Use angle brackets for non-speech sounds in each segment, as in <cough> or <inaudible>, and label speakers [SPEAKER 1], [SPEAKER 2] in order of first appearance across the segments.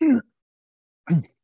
[SPEAKER 1] 嗯。<clears throat>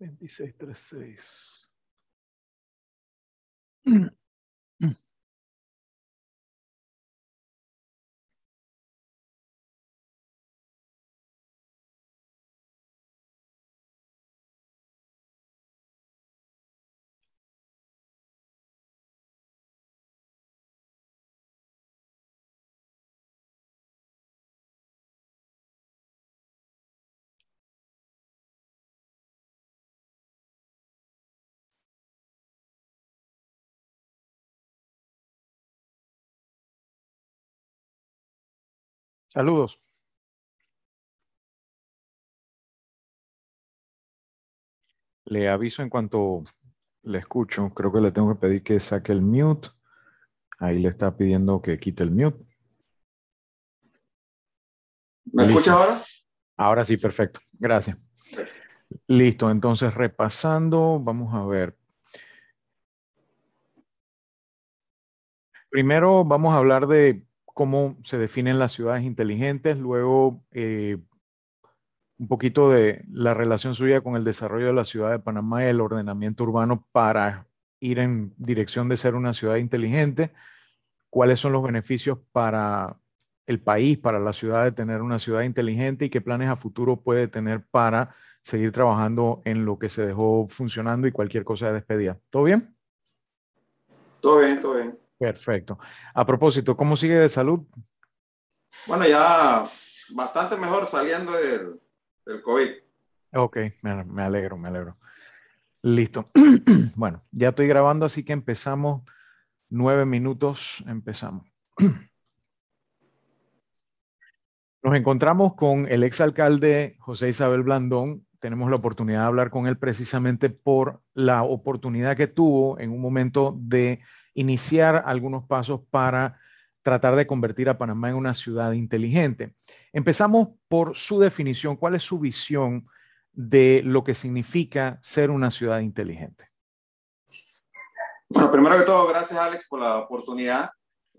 [SPEAKER 1] 2636. <clears throat> Saludos. Le aviso en cuanto le escucho. Creo que le tengo que pedir que saque el mute. Ahí le está pidiendo que quite el mute.
[SPEAKER 2] ¿Me escucha ahora?
[SPEAKER 1] Ahora sí, perfecto. Gracias. Listo, entonces repasando, vamos a ver. Primero vamos a hablar de cómo se definen las ciudades inteligentes, luego eh, un poquito de la relación suya con el desarrollo de la ciudad de Panamá y el ordenamiento urbano para ir en dirección de ser una ciudad inteligente, cuáles son los beneficios para el país, para la ciudad de tener una ciudad inteligente y qué planes a futuro puede tener para seguir trabajando en lo que se dejó funcionando y cualquier cosa de despedida. ¿Todo bien?
[SPEAKER 2] Todo bien, todo bien.
[SPEAKER 1] Perfecto. A propósito, ¿cómo sigue de salud?
[SPEAKER 2] Bueno, ya bastante mejor saliendo del, del COVID.
[SPEAKER 1] Ok, me alegro, me alegro. Listo. <clears throat> bueno, ya estoy grabando, así que empezamos. Nueve minutos, empezamos. <clears throat> Nos encontramos con el exalcalde José Isabel Blandón. Tenemos la oportunidad de hablar con él precisamente por la oportunidad que tuvo en un momento de iniciar algunos pasos para tratar de convertir a Panamá en una ciudad inteligente. Empezamos por su definición. ¿Cuál es su visión de lo que significa ser una ciudad inteligente?
[SPEAKER 2] Bueno, primero que todo, gracias Alex por la oportunidad.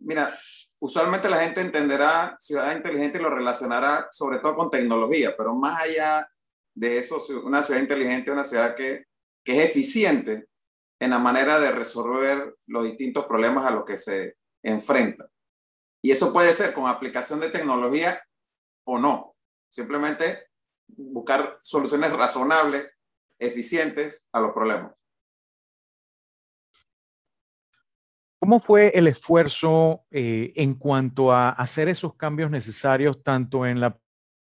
[SPEAKER 2] Mira, usualmente la gente entenderá ciudad inteligente y lo relacionará sobre todo con tecnología, pero más allá de eso, una ciudad inteligente es una ciudad que, que es eficiente en la manera de resolver los distintos problemas a los que se enfrenta. Y eso puede ser con aplicación de tecnología o no. Simplemente buscar soluciones razonables, eficientes a los problemas.
[SPEAKER 1] ¿Cómo fue el esfuerzo eh, en cuanto a hacer esos cambios necesarios tanto en la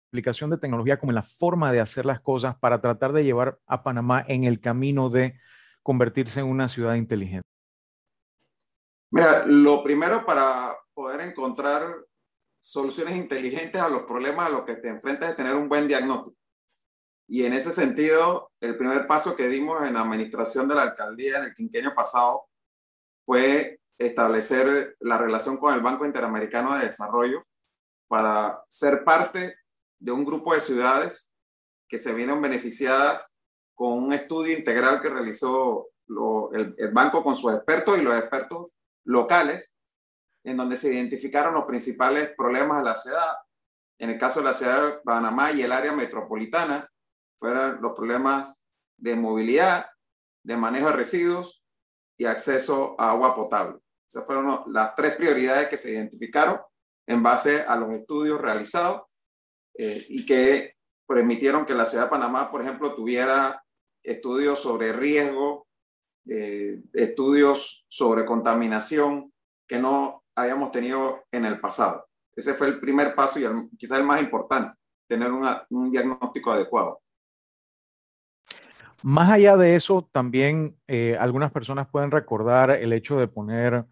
[SPEAKER 1] aplicación de tecnología como en la forma de hacer las cosas para tratar de llevar a Panamá en el camino de convertirse en una ciudad inteligente?
[SPEAKER 2] Mira, lo primero para poder encontrar soluciones inteligentes a los problemas a los que te enfrentas es tener un buen diagnóstico. Y en ese sentido, el primer paso que dimos en la administración de la alcaldía en el quinquenio pasado fue establecer la relación con el Banco Interamericano de Desarrollo para ser parte de un grupo de ciudades que se vieron beneficiadas con un estudio integral que realizó el, banco con sus expertos y los expertos locales, en donde se identificaron los principales problemas de la ciudad. En el caso de la ciudad de Panamá y el área metropolitana, fueron los problemas de movilidad, de manejo de residuos y acceso a agua potable. Esas fueron las tres prioridades que se identificaron en base a los estudios realizados eh, y que permitieron que la ciudad de Panamá, por ejemplo, tuviera estudios sobre riesgo, eh, estudios sobre contaminación que no habíamos tenido en el pasado. Ese fue el primer paso y quizás el más importante, tener un diagnóstico adecuado.
[SPEAKER 1] Más allá de eso, también eh, algunas personas pueden recordar el hecho de poner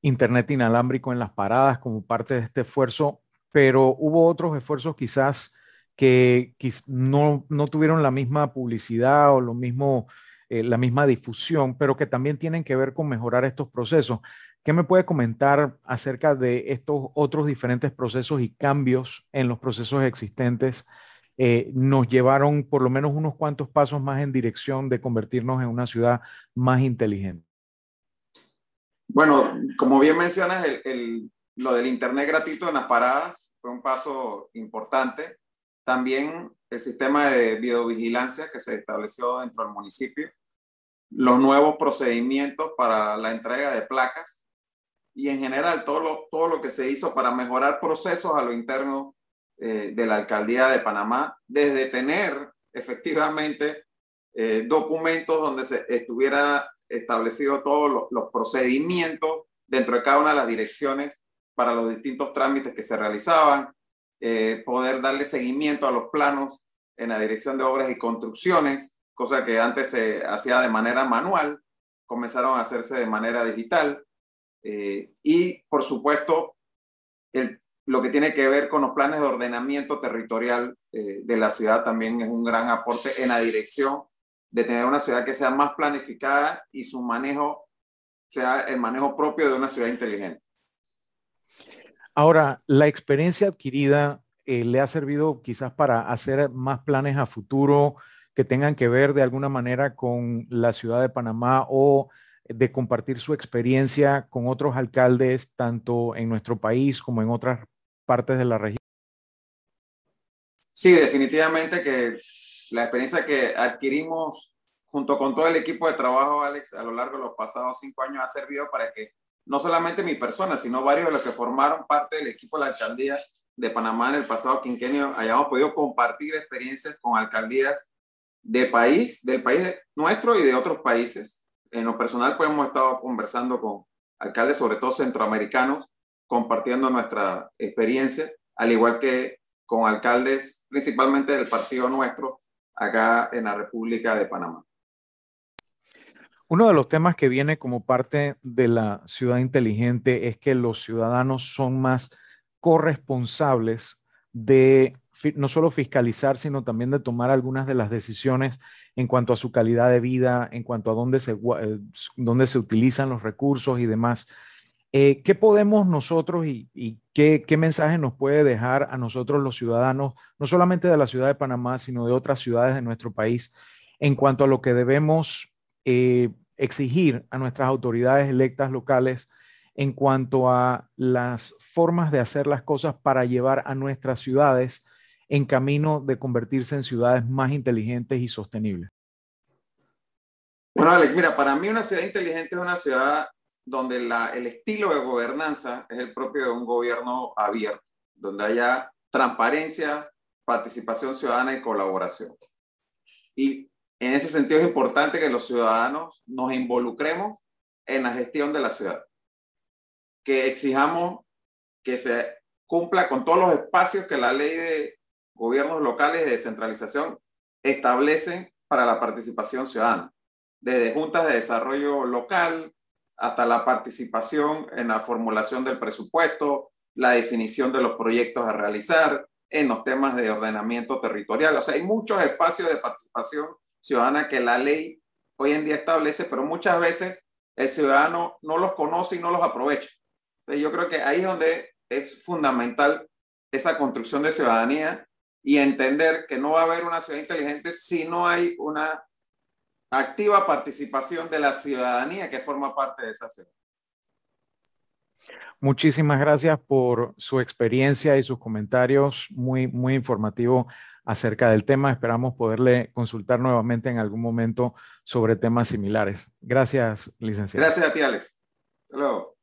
[SPEAKER 1] Internet inalámbrico en las paradas como parte de este esfuerzo, pero hubo otros esfuerzos quizás que no, tuvieron la misma publicidad o lo mismo, eh, la misma difusión, pero que también tienen que ver con mejorar estos procesos. ¿Qué me puede comentar acerca de estos otros diferentes procesos y cambios en los procesos existentes? Eh, nos llevaron por lo menos unos cuantos pasos más en dirección de convertirnos en una ciudad más inteligente.
[SPEAKER 2] Bueno, como bien mencionas, lo del Internet gratuito en las paradas fue un paso importante. También el sistema de videovigilancia que se estableció dentro del municipio, los nuevos procedimientos para la entrega de placas y en general todo lo, todo lo que se hizo para mejorar procesos a lo interno eh, de la alcaldía de Panamá, desde tener efectivamente eh, documentos donde se estuviera establecido todos los, procedimientos dentro de cada una de las direcciones para los distintos trámites que se realizaban, eh, poder darle seguimiento a los planos en la dirección de obras y construcciones, cosa que antes se hacía de manera manual, comenzaron a hacerse de manera digital. Eh, y, por supuesto, lo que tiene que ver con los planes de ordenamiento territorial eh, de la ciudad también es un gran aporte en la dirección de tener una ciudad que sea más planificada y su manejo sea el manejo propio de una ciudad inteligente.
[SPEAKER 1] Ahora, la experiencia adquirida eh, le ha servido quizás para hacer más planes a futuro que tengan que ver de alguna manera con la ciudad de Panamá o de compartir su experiencia con otros alcaldes, tanto en nuestro país como en otras partes de la región?
[SPEAKER 2] Sí, definitivamente que la experiencia que adquirimos junto con todo el equipo de trabajo, Alex, a lo largo de los pasados cinco años ha servido para que no solamente mi persona, sino varios de los que formaron parte del equipo de la alcaldía de Panamá en el pasado quinquenio hayamos podido compartir experiencias con alcaldías de país, del país nuestro y de otros países. En lo personal, pues hemos estado conversando con alcaldes, sobre todo centroamericanos, compartiendo nuestra experiencia, al igual que con alcaldes principalmente del partido nuestro acá en la República de Panamá.
[SPEAKER 1] Uno de los temas que viene como parte de la ciudad inteligente es que los ciudadanos son más corresponsables de no solo fiscalizar, sino también de tomar algunas de las decisiones en cuanto a su calidad de vida, en cuanto a dónde se, eh, se utilizan los recursos y demás. Eh, ¿Qué podemos nosotros y, qué, mensaje nos puede dejar a nosotros los ciudadanos, no solamente de la ciudad de Panamá, sino de otras ciudades de nuestro país, en cuanto a lo que debemos eh, exigir a nuestras autoridades electas locales en cuanto a las formas de hacer las cosas para llevar a nuestras ciudades en camino de convertirse en ciudades más inteligentes y sostenibles?
[SPEAKER 2] Bueno, Alex, mira, para mí una ciudad inteligente es una ciudad donde el estilo de gobernanza es el propio de un gobierno abierto, donde haya transparencia, participación ciudadana y colaboración. Y en ese sentido es importante que los ciudadanos nos involucremos en la gestión de la ciudad, que exijamos que se cumpla con todos los espacios que la ley de gobiernos locales de descentralización establece para la participación ciudadana, desde juntas de desarrollo local, hasta la participación en la formulación del presupuesto, la definición de los proyectos a realizar, en los temas de ordenamiento territorial. O sea, hay muchos espacios de participación ciudadana que la ley hoy en día establece, pero muchas veces el ciudadano no los conoce y no los aprovecha. Entonces, yo creo que ahí es donde es fundamental esa construcción de ciudadanía y entender que no va a haber una ciudad inteligente si no hay una activa participación de la ciudadanía que forma parte de esa ciudad.
[SPEAKER 1] Muchísimas gracias por su experiencia y sus comentarios muy, muy informativo acerca del tema. Esperamos poderle consultar nuevamente en algún momento sobre temas similares. Gracias, licenciado.
[SPEAKER 2] Gracias a ti, Alex. Hasta luego.